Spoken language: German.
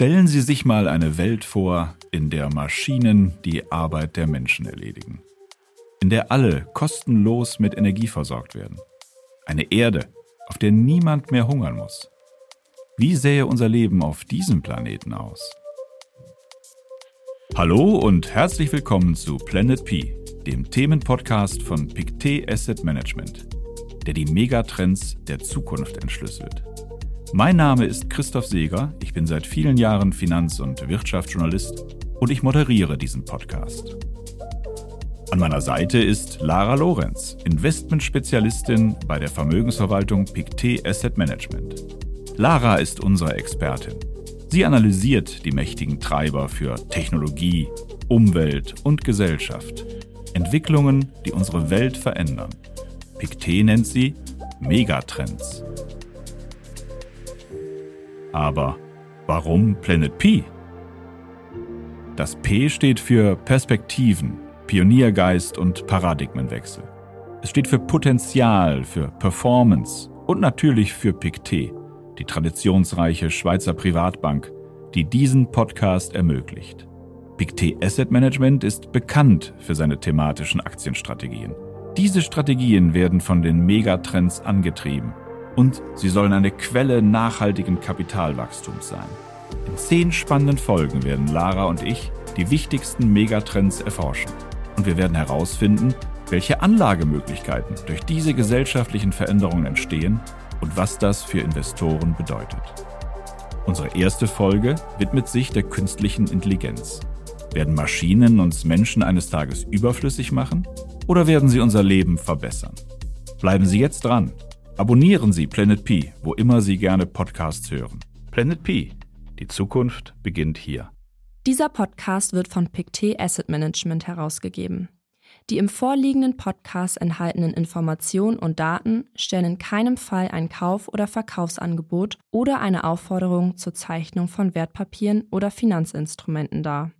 Stellen Sie sich mal eine Welt vor, in der Maschinen die Arbeit der Menschen erledigen. In der alle kostenlos mit Energie versorgt werden. Eine Erde, auf der niemand mehr hungern muss. Wie sähe unser Leben auf diesem Planeten aus? Hallo und herzlich willkommen zu Planet P, dem Themenpodcast von Pictet Asset Management, der die Megatrends der Zukunft entschlüsselt. Mein Name ist Christoph Seeger, ich bin seit vielen Jahren Finanz- und Wirtschaftsjournalist und ich moderiere diesen Podcast. An meiner Seite ist Lara Lorenz, Investmentspezialistin bei der Vermögensverwaltung Pictet Asset Management. Lara ist unsere Expertin. Sie analysiert die mächtigen Treiber für Technologie, Umwelt und Gesellschaft. Entwicklungen, die unsere Welt verändern. Pictet nennt sie Megatrends. Aber warum Planet P? Das P steht für Perspektiven, Pioniergeist und Paradigmenwechsel. Es steht für Potenzial, für Performance und natürlich für Pictet, die traditionsreiche Schweizer Privatbank, die diesen Podcast ermöglicht. Pictet Asset Management ist bekannt für seine thematischen Aktienstrategien. Diese Strategien werden von den Megatrends angetrieben und sie sollen eine Quelle nachhaltigen Kapitalwachstums sein. In zehn spannenden Folgen werden Lara und ich die wichtigsten Megatrends erforschen. Und wir werden herausfinden, welche Anlagemöglichkeiten durch diese gesellschaftlichen Veränderungen entstehen und was das für Investoren bedeutet. Unsere erste Folge widmet sich der künstlichen Intelligenz. Werden Maschinen uns Menschen eines Tages überflüssig machen oder werden sie unser Leben verbessern? Bleiben Sie jetzt dran Abonnieren Sie Planet P, wo immer Sie gerne Podcasts hören. Planet P, die Zukunft beginnt hier. Dieser Podcast wird von Pictet Asset Management herausgegeben. Die im vorliegenden Podcast enthaltenen Informationen und Daten stellen in keinem Fall ein Kauf- oder Verkaufsangebot oder eine Aufforderung zur Zeichnung von Wertpapieren oder Finanzinstrumenten dar.